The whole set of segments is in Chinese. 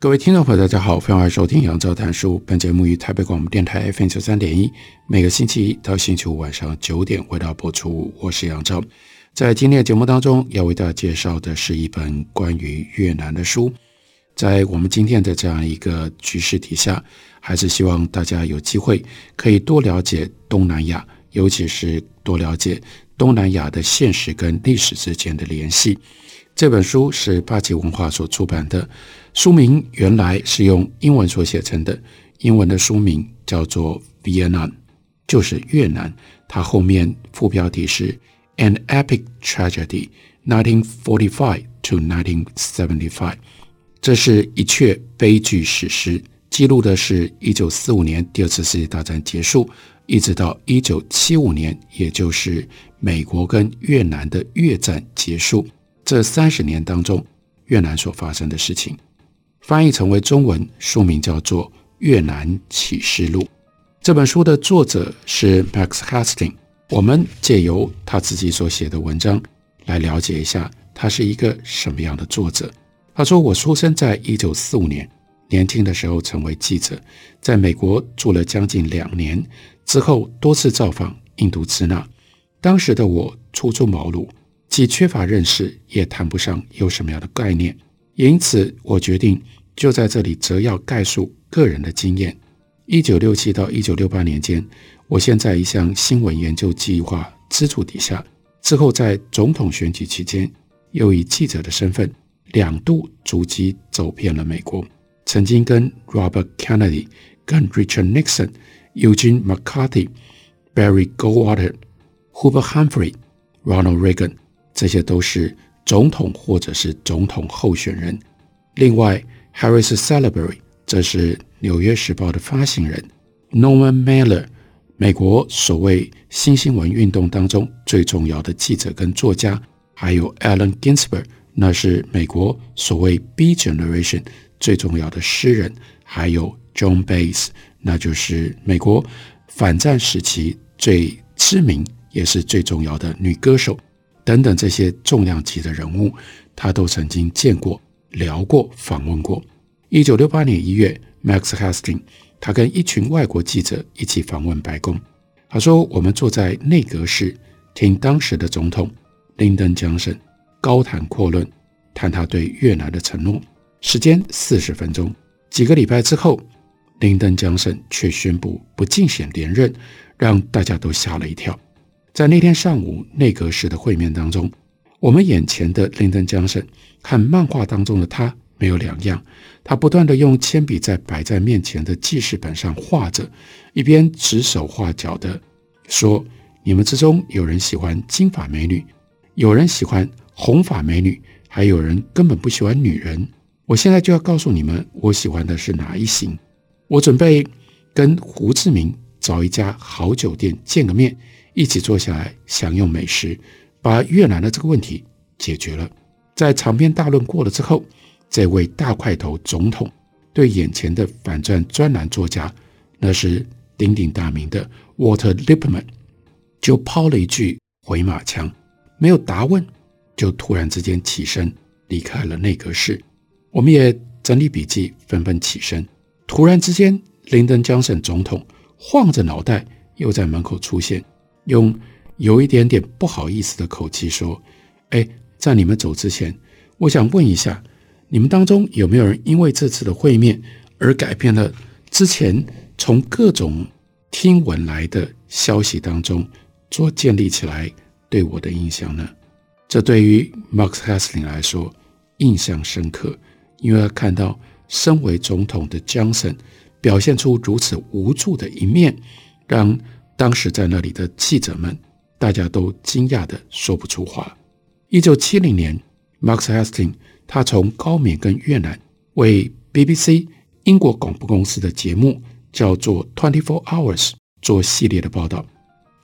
各位听众朋友，大家好，欢迎收听杨照谈书。本节目于台北广播电台 FM 九三点一，每个星期一到星期五晚上九点为大家播出。我是杨照，在今天的节目当中，要为大家介绍的是一本关于越南的书。在我们今天的这样一个局势底下，还是希望大家有机会可以多了解东南亚，尤其是多了解东南亚的现实跟历史之间的联系。这本书是八旗文化所出版的，书名原来是用英文所写成的，英文的书名叫做 Vietnam，就是越南。它后面副标题是 An Epic Tragedy, 1945 to 1975，这是一阙悲剧史诗，记录的是一九四五年第二次世界大战结束，一直到一九七五年，也就是美国跟越南的越战结束。这三十年当中，越南所发生的事情，翻译成为中文，书名叫做《越南启示录》。这本书的作者是 Max Hastings。我们借由他自己所写的文章来了解一下，他是一个什么样的作者。他说：“我出生在一九四五年，年轻的时候成为记者，在美国住了将近两年，之后多次造访印度支那。当时的我初出茅庐。”既缺乏认识，也谈不上有什么样的概念，因此我决定就在这里则要概述个人的经验。一九六七到一九六八年间，我先在一项新闻研究计划资助底下，之后在总统选举期间，又以记者的身份两度足迹走遍了美国，曾经跟 Robert Kennedy、跟 Richard Nixon、Eugene McCarthy、Barry Goldwater、Huber Humphrey、Ronald Reagan。这些都是总统或者是总统候选人。另外，Harris Salisbury，这是《纽约时报》的发行人；Norman Mailer，美国所谓新新闻运动当中最重要的记者跟作家；还有 Allen Ginsberg，那是美国所谓 B Generation 最重要的诗人；还有 Joan Baez，那就是美国反战时期最知名也是最重要的女歌手。等等这些重量级的人物，他都曾经见过、聊过、访问过。一九六八年一月，Max Hastings 他跟一群外国记者一起访问白宫。他说：“我们坐在内阁室，听当时的总统林登·江森高谈阔论，谈他对越南的承诺。时间四十分钟。几个礼拜之后，林登·江森却宣布不竞选连任，让大家都吓了一跳。”在那天上午内阁室的会面当中，我们眼前的林登·江森和漫画当中的他没有两样。他不断地用铅笔在摆在面前的记事本上画着，一边指手画脚地说：“你们之中有人喜欢金发美女，有人喜欢红发美女，还有人根本不喜欢女人。我现在就要告诉你们，我喜欢的是哪一型。我准备跟胡志明找一家好酒店见个面。”一起坐下来享用美食，把越南的这个问题解决了。在长篇大论过了之后，这位大块头总统对眼前的反战专栏作家，那是鼎鼎大名的 Walter Lippman，就抛了一句回马枪，没有答问，就突然之间起身离开了内阁室。我们也整理笔记，纷纷起身。突然之间，林登·江省总统晃着脑袋又在门口出现。用有一点点不好意思的口气说：“哎，在你们走之前，我想问一下，你们当中有没有人因为这次的会面而改变了之前从各种听闻来的消息当中所建立起来对我的印象呢？”这对于 Max Hasling 来说印象深刻，因为他看到身为总统的 Johnson 表现出如此无助的一面，让。当时在那里的记者们，大家都惊讶的说不出话。一九七零年，Max Hasting，他从高棉跟越南为 BBC 英国广播公司的节目叫做 Twenty Four Hours 做系列的报道。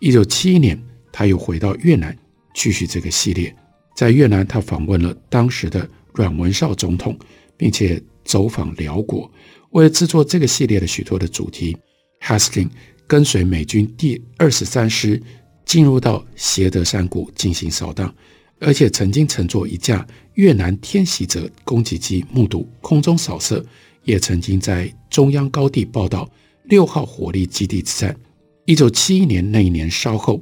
一九七一年，他又回到越南继续这个系列。在越南，他访问了当时的阮文绍总统，并且走访寮国。为了制作这个系列的许多的主题，Hasting 跟随美军第二十三师进入到协德山谷进行扫荡，而且曾经乘坐一架越南天袭者攻击机目睹空中扫射，也曾经在中央高地报道六号火力基地之战。一九七一年那一年稍后，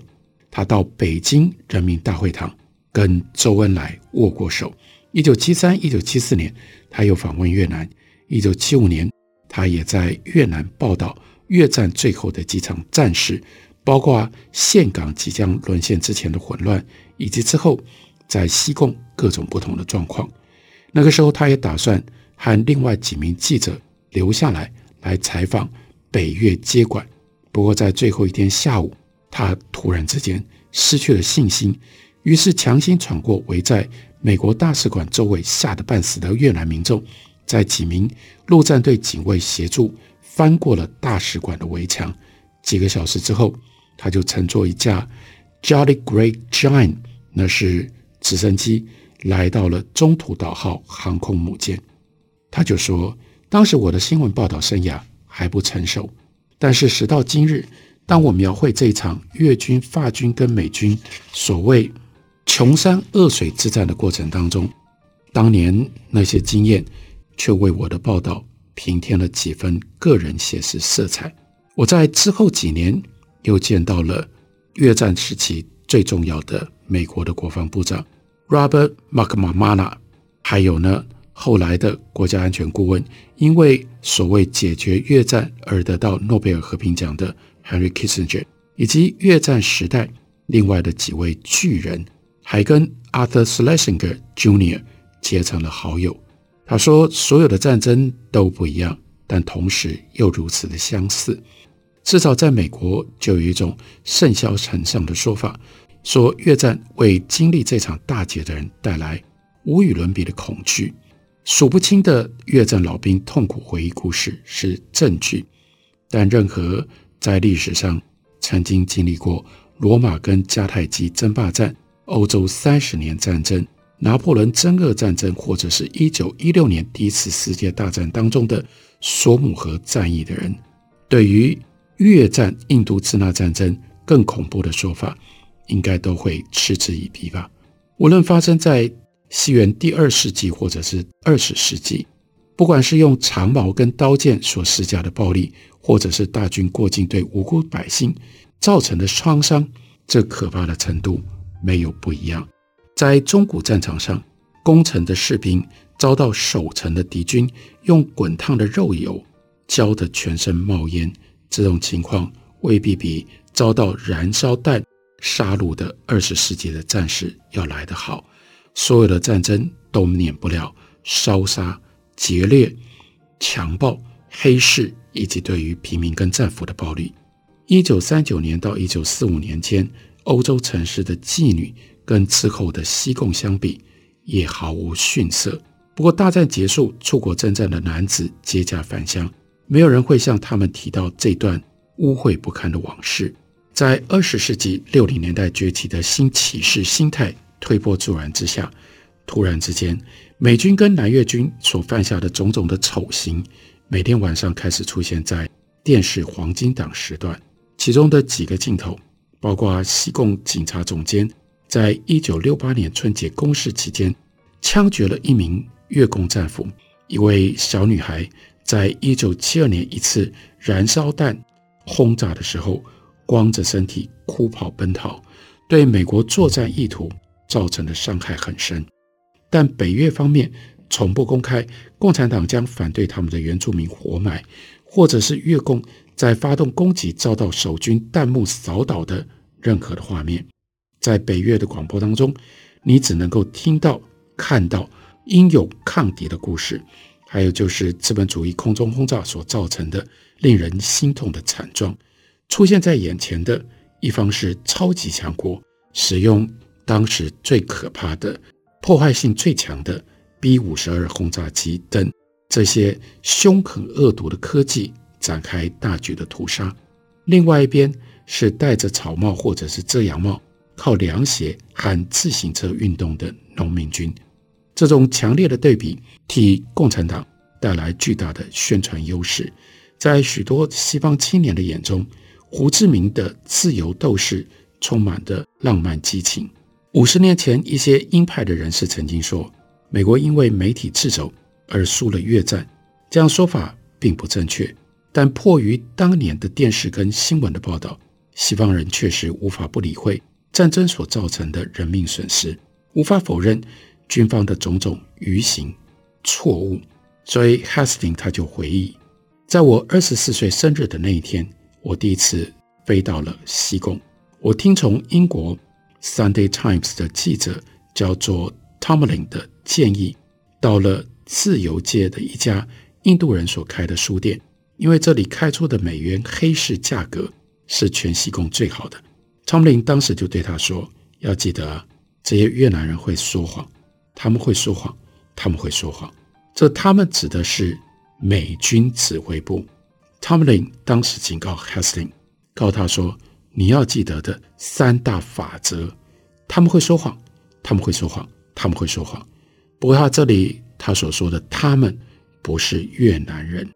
他到北京人民大会堂跟周恩来握过手。一九七三、一九七四年，他又访问越南。一九七五年。他也在越南报道越战最后的几场战事，包括岘港即将沦陷之前的混乱，以及之后在西贡各种不同的状况。那个时候，他也打算和另外几名记者留下来来采访北越接管。不过，在最后一天下午，他突然之间失去了信心，于是强行闯过围在美国大使馆周围吓得半死的越南民众。在几名陆战队警卫协助翻过了大使馆的围墙，几个小时之后，他就乘坐一架 Jolly Great Giant，那是直升机，来到了中途岛号航空母舰。他就说：“当时我的新闻报道生涯还不成熟，但是时到今日，当我描绘这一场越军、法军跟美军所谓穷山恶水之战的过程当中，当年那些经验。”却为我的报道平添了几分个人写实色彩。我在之后几年又见到了越战时期最重要的美国的国防部长 Robert McNamara，还有呢后来的国家安全顾问，因为所谓解决越战而得到诺贝尔和平奖的 Henry Kissinger，以及越战时代另外的几位巨人，还跟 Arthur Schlesinger Jr. 结成了好友。他说：“所有的战争都不一样，但同时又如此的相似。至少在美国，就有一种甚嚣尘上的说法，说越战为经历这场大劫的人带来无与伦比的恐惧。数不清的越战老兵痛苦回忆故事是证据，但任何在历史上曾经经历过罗马跟迦太基争霸战、欧洲三十年战争。”拿破仑增俄战争，或者是一九一六年第一次世界大战当中的索姆河战役的人，对于越战、印度支那战争更恐怖的说法，应该都会嗤之以鼻吧。无论发生在西元第二世纪或者是二十世纪，不管是用长矛跟刀剑所施加的暴力，或者是大军过境对无辜百姓造成的创伤，这可怕的程度没有不一样。在中古战场上，攻城的士兵遭到守城的敌军用滚烫的肉油浇得全身冒烟，这种情况未必比遭到燃烧弹杀戮的二十世纪的战士要来得好。所有的战争都免不了烧杀、劫掠、强暴、黑市以及对于平民跟战俘的暴力。一九三九年到一九四五年间，欧洲城市的妓女。跟之后的西贡相比，也毫无逊色。不过大战结束，出国征战的男子接驾返乡，没有人会向他们提到这段污秽不堪的往事。在二十世纪六零年代崛起的新骑士心态推波助澜之下，突然之间，美军跟南越军所犯下的种种的丑行，每天晚上开始出现在电视黄金档时段。其中的几个镜头，包括西贡警察总监。在一九六八年春节攻势期间，枪决了一名越共战俘。一位小女孩在一九七二年一次燃烧弹轰炸的时候，光着身体哭跑奔逃，对美国作战意图造成的伤害很深。但北越方面从不公开共产党将反对他们的原住民活埋，或者是越共在发动攻击遭到守军弹幕扫倒的任何的画面。在北越的广播当中，你只能够听到、看到英勇抗敌的故事，还有就是资本主义空中轰炸所造成的令人心痛的惨状。出现在眼前的一方是超级强国，使用当时最可怕的破坏性最强的 B 五十二轰炸机等这些凶狠恶毒的科技展开大举的屠杀。另外一边是戴着草帽或者是遮阳帽，靠凉鞋和自行车运动的农民军。这种强烈的对比替共产党带来巨大的宣传优势，在许多西方青年的眼中，胡志明的自由斗士充满着浪漫激情。五十年前，一些鹰派的人士曾经说，美国因为媒体掣肘而输了越战。这样说法并不正确，但迫于当年的电视跟新闻的报道，西方人确实无法不理会战争所造成的人命损失，无法否认军方的种种愚行错误。所以，Hastings 他就回忆，在我二十四岁生日的那一天，我第一次飞到了西贡。我听从英国《Sunday Times》的记者叫做 Tomlin 的建议，到了自由街的一家印度人所开的书店，因为这里开出的美元黑市价格是全西贡最好的。Tomlin 当时就对他说：“要记得啊，这些越南人会说谎，他们会说谎，他们会说谎。”这他们指的是美军指挥部。Tomlin 当时警告 Hastings，告他说：“你要记得的三大法则，他们会说谎，他们会说谎，他们会说谎。不过他这里他所说的他们不是越南人，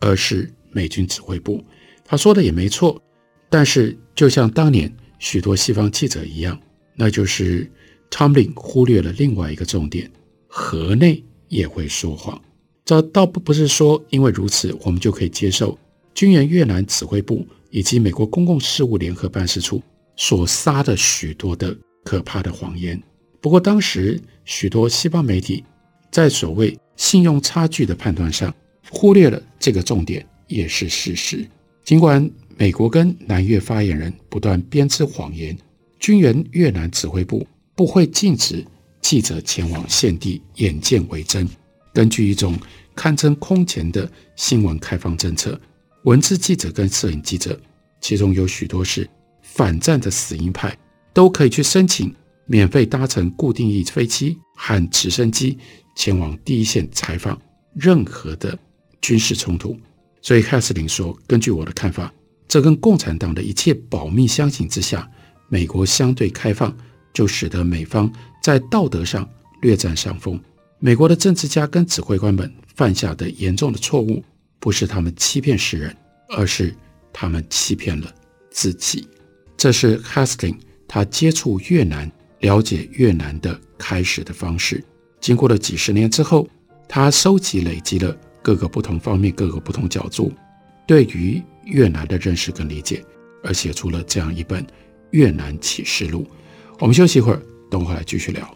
而是美军指挥部。他说的也没错，但是就像当年许多西方记者一样，那就是 Tomlin 忽略了另外一个重点：河内。”也会说谎，这倒不不是说因为如此，我们就可以接受军援越南指挥部以及美国公共事务联合办事处所撒的许多的可怕的谎言。不过当时许多西方媒体在所谓信用差距的判断上忽略了这个重点，也是事实。尽管美国跟南越发言人不断编织谎言，军援越南指挥部不会禁止。记者前往现地眼见为真。根据一种堪称空前的新闻开放政策，文字记者跟摄影记者，其中有许多是反战的死鹰派，都可以去申请免费搭乘固定翼飞机和直升机前往第一线采访任何的军事冲突。所以，海斯林说：“根据我的看法，这跟共产党的一切保密相形之下，美国相对开放。”就使得美方在道德上略占上风。美国的政治家跟指挥官们犯下的严重的错误，不是他们欺骗世人，而是他们欺骗了自己。这是 Haskin 他接触越南、了解越南的开始的方式。经过了几十年之后，他收集累积了各个不同方面、各个不同角度对于越南的认识跟理解，而写出了这样一本《越南启示录》。我们休息一会儿，等会儿来继续聊。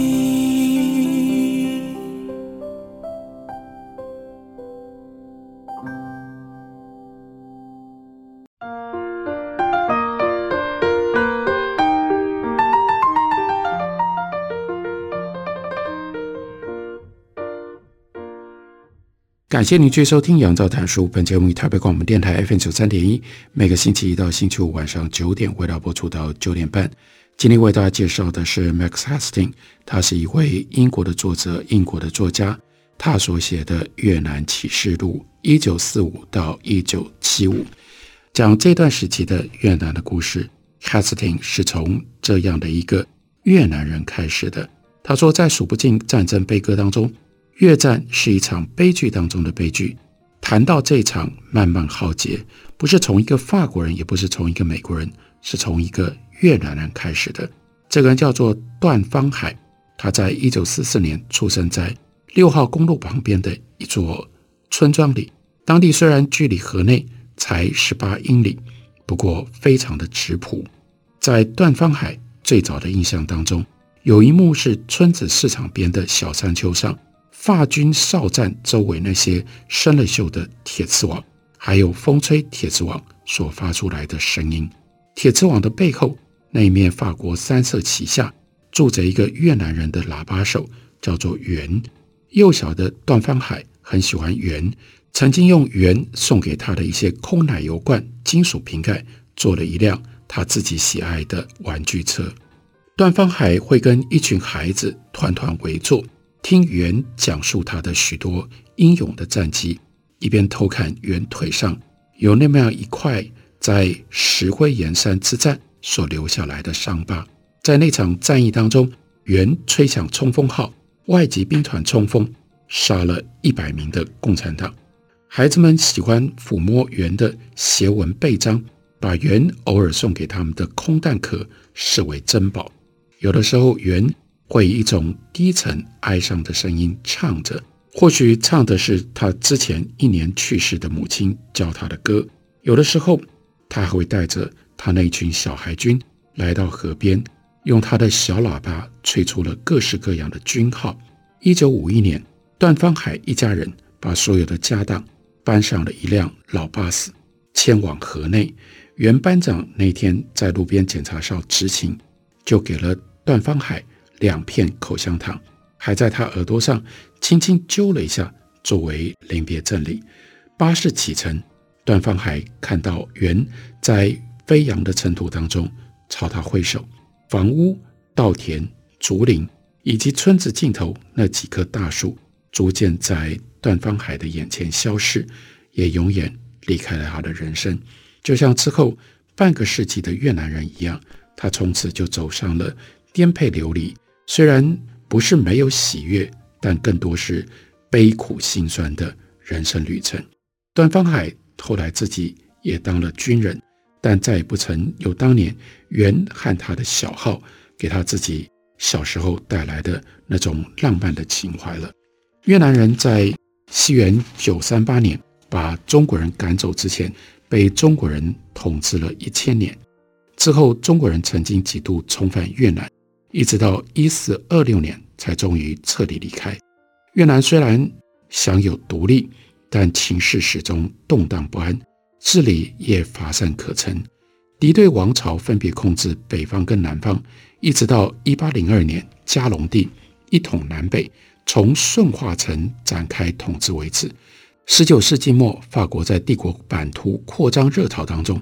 感谢您继续收听《杨照谈书》。本节目以台北广播电台 FM 九三点一，每个星期一到星期五晚上九点，为大家播出到九点半。今天为大家介绍的是 Max h a s t i n g 他是一位英国的作者，英国的作家。他所写的《越南启示录》，一九四五到一九七五，讲这段时期的越南的故事。Hastings 是从这样的一个越南人开始的。他说，在数不尽战争悲歌当中。越战是一场悲剧当中的悲剧，谈到这场漫漫浩劫，不是从一个法国人，也不是从一个美国人，是从一个越南人开始的。这个人叫做段方海，他在一九四四年出生在六号公路旁边的一座村庄里。当地虽然距离河内才十八英里，不过非常的质朴。在段方海最早的印象当中，有一幕是村子市场边的小山丘上。法军哨站周围那些生了锈的铁丝网，还有风吹铁丝网所发出来的声音。铁丝网的背后，那一面法国三色旗下住着一个越南人的喇叭手，叫做袁。幼小的段方海很喜欢袁，曾经用袁送给他的一些空奶油罐、金属瓶盖，做了一辆他自己喜爱的玩具车。段方海会跟一群孩子团团围坐。听袁讲述他的许多英勇的战绩，一边偷看袁腿上有那么样一块在石灰岩山之战所留下来的伤疤。在那场战役当中，袁吹响冲锋号，外籍兵团冲锋，杀了一百名的共产党。孩子们喜欢抚摸袁的斜纹背章，把袁偶尔送给他们的空弹壳视为珍宝。有的时候，袁。会以一种低沉哀伤的声音唱着，或许唱的是他之前一年去世的母亲教他的歌。有的时候，他还会带着他那群小孩军来到河边，用他的小喇叭吹出了各式各样的军号。一九五一年，段方海一家人把所有的家当搬上了一辆老巴士，迁往河内。原班长那天在路边检查哨执勤，就给了段方海。两片口香糖，还在他耳朵上轻轻揪了一下，作为临别赠礼。巴士启程，段方海看到袁在飞扬的尘土当中朝他挥手，房屋、稻田、竹林以及村子尽头那几棵大树，逐渐在段方海的眼前消失，也永远离开了他的人生。就像之后半个世纪的越南人一样，他从此就走上了颠沛流离。虽然不是没有喜悦，但更多是悲苦心酸的人生旅程。段方海后来自己也当了军人，但再也不曾有当年袁和他的小号给他自己小时候带来的那种浪漫的情怀了。越南人在西元九三八年把中国人赶走之前，被中国人统治了一千年。之后，中国人曾经几度重返越南。一直到一四二六年，才终于彻底离开。越南虽然享有独立，但情势始终动荡不安，治理也乏善可陈。敌对王朝分别控制北方跟南方，一直到一八零二年嘉隆帝一统南北，从顺化城展开统治为止。十九世纪末，法国在帝国版图扩张热潮当中，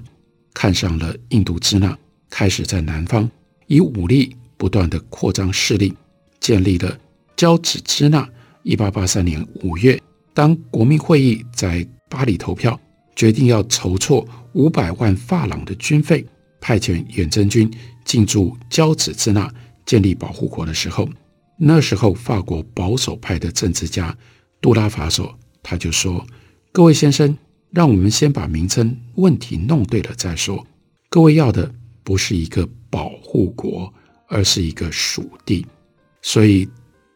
看上了印度支那，开始在南方以武力。不断的扩张势力，建立了交趾支那。一八八三年五月，当国民会议在巴黎投票，决定要筹措五百万法郎的军费，派遣远征军进驻交趾支那，建立保护国的时候，那时候法国保守派的政治家杜拉法索他就说：“各位先生，让我们先把名称问题弄对了再说。各位要的不是一个保护国。”而是一个属地，所以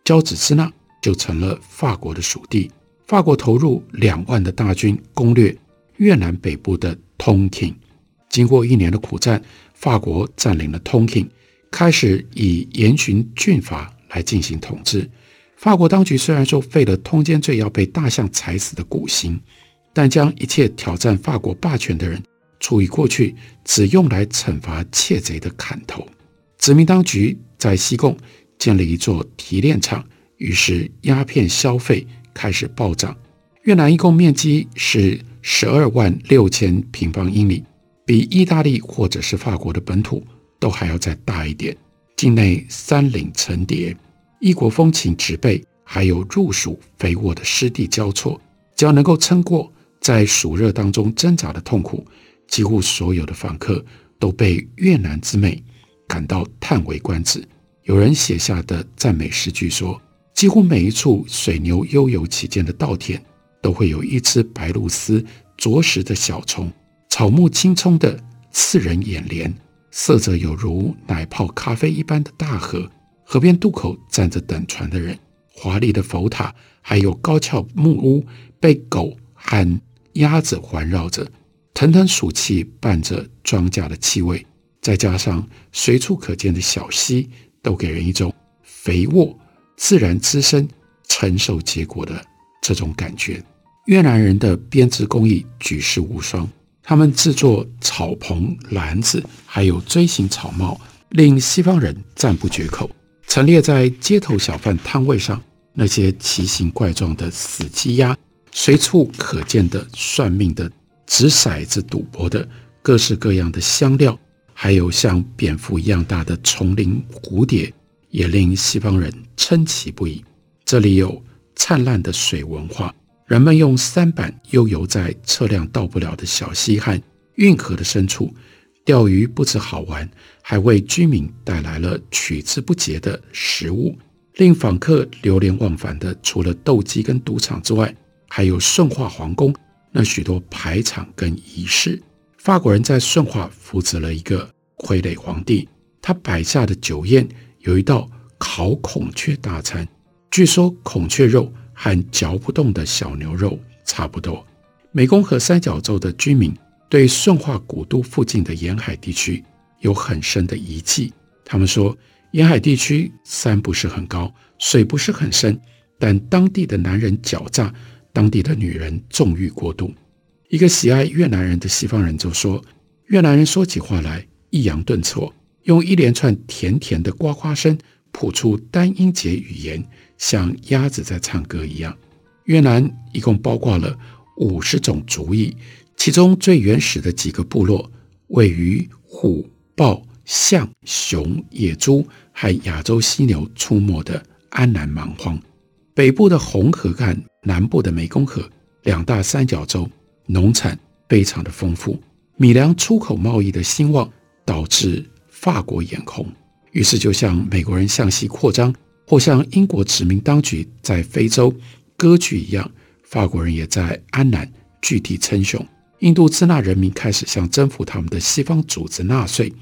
交趾支那就成了法国的属地。法国投入两万的大军攻略越南北部的通廷。经过一年的苦战，法国占领了通廷，开始以严刑峻法来进行统治。法国当局虽然说废了通奸罪要被大象踩死的古刑，但将一切挑战法国霸权的人处以过去只用来惩罚窃贼的砍头。殖民当局在西贡建了一座提炼厂，于是鸦片消费开始暴涨。越南一共面积是十二万六千平方英里，比意大利或者是法国的本土都还要再大一点。境内山岭层叠，异国风情植被，还有入暑肥沃的湿地交错，只要能够撑过在暑热当中挣扎的痛苦，几乎所有的访客都被越南之美。感到叹为观止。有人写下的赞美诗句说：“几乎每一处水牛悠游其间的稻田，都会有一只白鹭鸶啄食的小虫，草木青葱的刺人眼帘，色泽有如奶泡咖啡一般的大河，河边渡口站着等船的人，华丽的佛塔，还有高翘木屋被狗和鸭子环绕着，腾腾鼠气伴着庄稼的气味，再加上随处可见的小溪，都给人一种肥沃、自然滋生、承受结果的这种感觉。越南人的编织工艺举世无双，他们制作草棚、篮子，还有锥形草帽，令西方人赞不绝口。陈列在街头小贩摊位上，那些奇形怪状的死鸡鸭，随处可见的算命的、掷骰子赌博的，各式各样的香料，还有像蝙蝠一样大的丛林蝴蝶，也令西方人称奇不已。这里有灿烂的水文化。人们用舢板悠游在车辆到不了的小溪和运河的深处钓鱼，不止好玩，还为居民带来了取之不竭的食物。令访客流连忘返的，除了斗鸡跟赌场之外，还有顺化皇宫那许多排场跟仪式。法国人在顺化扶植了一个傀儡皇帝，他摆下的酒宴有一道烤孔雀大餐，据说孔雀肉。和嚼不动的小牛肉差不多。湄公河三角洲的居民对顺化古都附近的沿海地区有很深的遗迹。他们说，沿海地区山不是很高，水不是很深，但当地的男人狡诈，当地的女人纵欲过度。一个喜爱越南人的西方人就说，越南人说起话来抑扬顿挫，用一连串甜甜的呱呱声谱出单音节语言。像鸭子在唱歌一样。越南一共包括了五十种族裔，其中最原始的几个部落位于虎、豹、象、熊、野猪和亚洲犀牛出没的安南蛮荒。北部的红河干南部的湄公河两大三角洲农产非常的丰富，米粮出口贸易的兴旺导致法国眼红，于是就像美国人向西扩张。或像英国殖民当局在非洲割据一样，法国人也在安南据地称雄。印度支那人民开始向征服他们的西方组织纳税。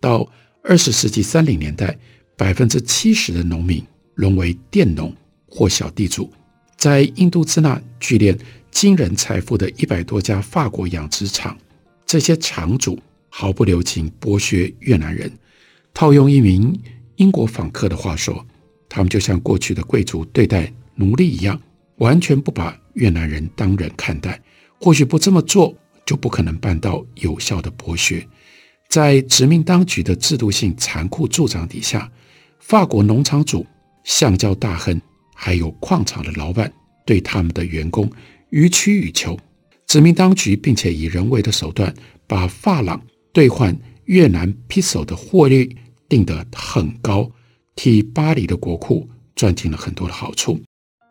到二十世纪三零年代，百分之七十的农民沦为佃农或小地主。在印度支那聚敛惊人财富的一百多家法国养殖场，这些场主毫不留情剥削越南人。套用一名英国访客的话说。他们就像过去的贵族对待奴隶一样，完全不把越南人当人看待。或许不这么做，就不可能办到有效的剥削。在殖民当局的制度性残酷助长底下，法国农场主、橡胶大亨，还有矿场的老板，对他们的员工予取予求。殖民当局并且以人为的手段，把法郎兑换越南 peso 的汇率定得很高。替巴黎的国库赚进了很多的好处，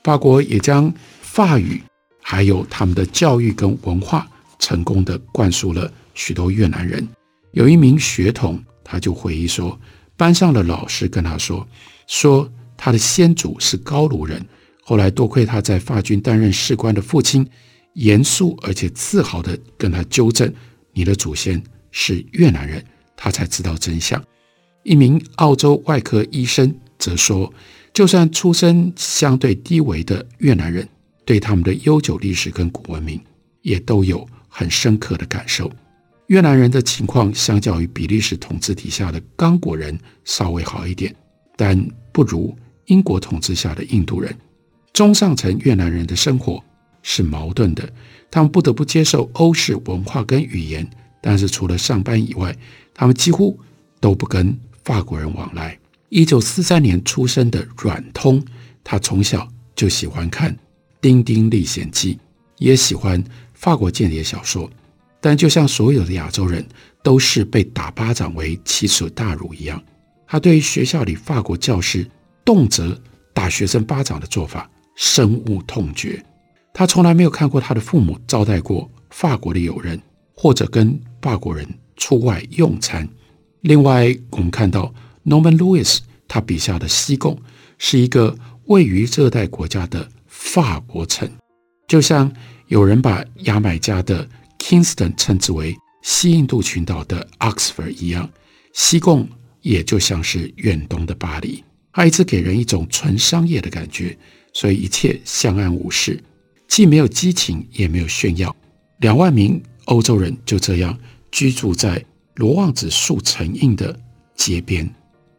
法国也将法语还有他们的教育跟文化成功的灌输了许多越南人。有一名学童，他就回忆说，班上的老师跟他说，说他的先祖是高卢人，后来多亏他在法军担任士官的父亲，严肃而且自豪的跟他纠正，你的祖先是越南人，他才知道真相。一名澳洲外科医生则说，就算出身相对低微的越南人，对他们的悠久历史跟古文明，也都有很深刻的感受。越南人的情况相较于比利时统治底下的刚果人稍微好一点，但不如英国统治下的印度人。中上层越南人的生活是矛盾的，他们不得不接受欧式文化跟语言，但是除了上班以外，他们几乎都不跟。法国人往来。一九四三年出生的阮通，他从小就喜欢看《丁丁历险记》，也喜欢法国间谍小说。但就像所有的亚洲人，都是被打巴掌为奇耻大辱一样，他对于学校里法国教师动辄打学生巴掌的做法深恶痛绝。他从来没有看过他的父母招待过法国的友人，或者跟法国人出外用餐。另外，我们看到 Norman Lewis 他笔下的西贡是一个位于热带国家的法国城。就像有人把牙买加的 Kingston 称之为西印度群岛的 Oxford 一样，西贡也就像是远东的巴黎，它一直给人一种纯商业的感觉，所以一切相安无事，既没有激情，也没有炫耀。两万名欧洲人就这样居住在罗望子树成荫的街边，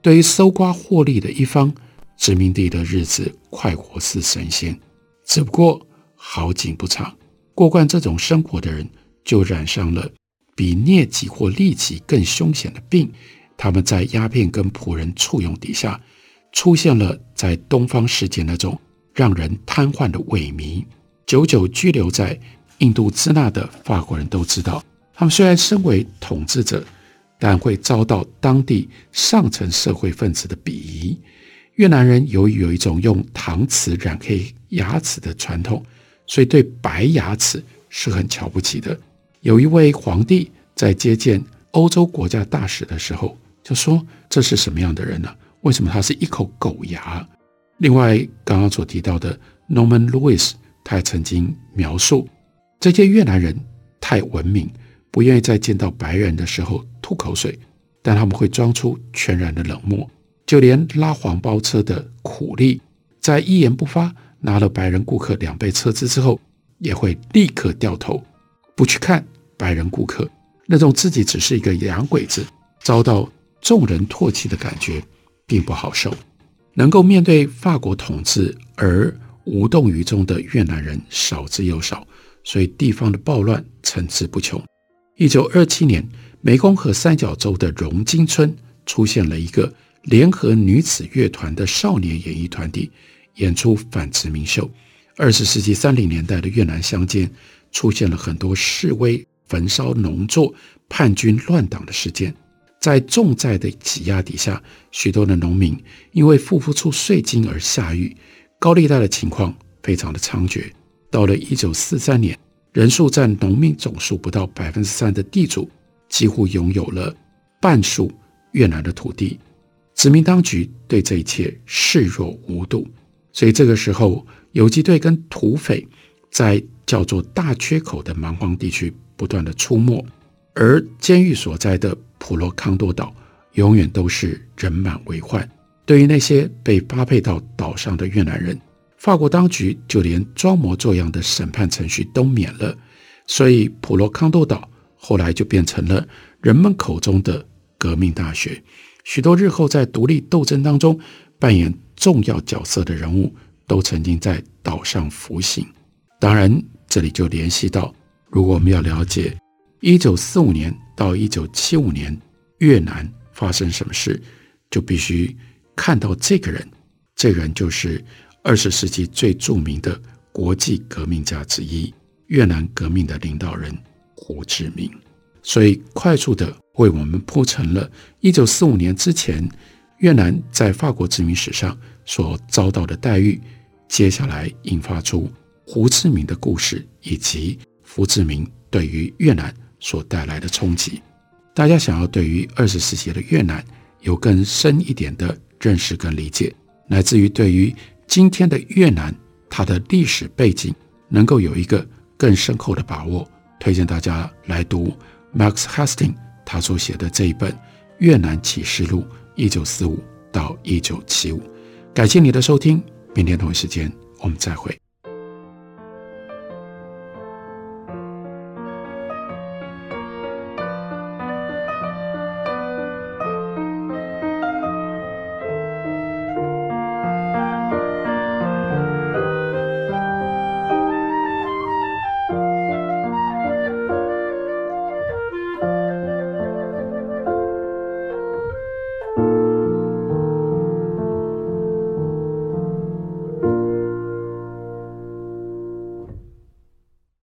对于搜刮获利的一方，殖民地的日子快活似神仙。只不过好景不长，过惯这种生活的人就染上了比疟疾或痢疾更凶险的病。他们在鸦片跟仆人簇拥底下，出现了在东方世界那种让人瘫痪的萎靡。久久居留在印度支那的法国人都知道，他们虽然身为统治者，但会遭到当地上层社会分子的鄙夷。越南人由于有一种用搪瓷染黑牙齿的传统，所以对白牙齿是很瞧不起的。有一位皇帝在接见欧洲国家大使的时候，就说：“这是什么样的人呢？为什么他是一口狗牙？”另外，刚刚所提到的 Norman Lewis，他也曾经描述这些越南人太文明，不愿意在见到白人的时候吐口水，但他们会装出全然的冷漠，就连拉黄包车的苦力，在一言不发拿了白人顾客两倍车资之后，也会立刻掉头不去看白人顾客，那种自己只是一个洋鬼子，遭到。众人唾弃的感觉并不好受，能够面对法国统治而无动于衷的越南人少之又少，所以地方的暴乱层出不穷。一九二七年，湄公河三角洲的荣金村出现了一个联合女子乐团的少年演艺团体，演出反殖民秀。二十世纪三零年代的越南乡间出现了很多示威、焚烧农作、叛军乱党的事件。在重债的挤压底下，许多的农民因为付不出税金而下狱，高利贷的情况非常的猖獗。到了一九四三年，人数占农民总数不到百分之三的地主，几乎拥有了半数越南的土地。殖民当局对这一切视若无睹，所以这个时候，游击队跟土匪在叫做大缺口的蛮荒地区不断的出没，而监狱所在的。普罗康多岛永远都是人满为患。对于那些被发配到岛上的越南人，法国当局就连装模作样的审判程序都免了。所以，普罗康多岛后来就变成了人们口中的革命大学。许多日后在独立斗争当中扮演重要角色的人物，都曾经在岛上服刑。当然，这里就联系到，如果我们要了解一九四五年。到一九七五年，越南发生什么事，就必须看到这个人。这个人就是二十世纪最著名的国际革命家之一——越南革命的领导人胡志明。所以，快速地为我们铺陈了一九四五年之前越南在法国殖民史上所遭到的待遇。接下来引发出胡志明的故事，以及胡志明对于越南。所带来的冲击，大家想要对于二十世纪的越南有更深一点的认识跟理解，乃至于对于今天的越南它的历史背景能够有一个更深厚的把握，推荐大家来读 Max Hastings 他所写的这一本《越南启示录：一九四五到一九七五》。感谢你的收听，明天同一时间我们再会。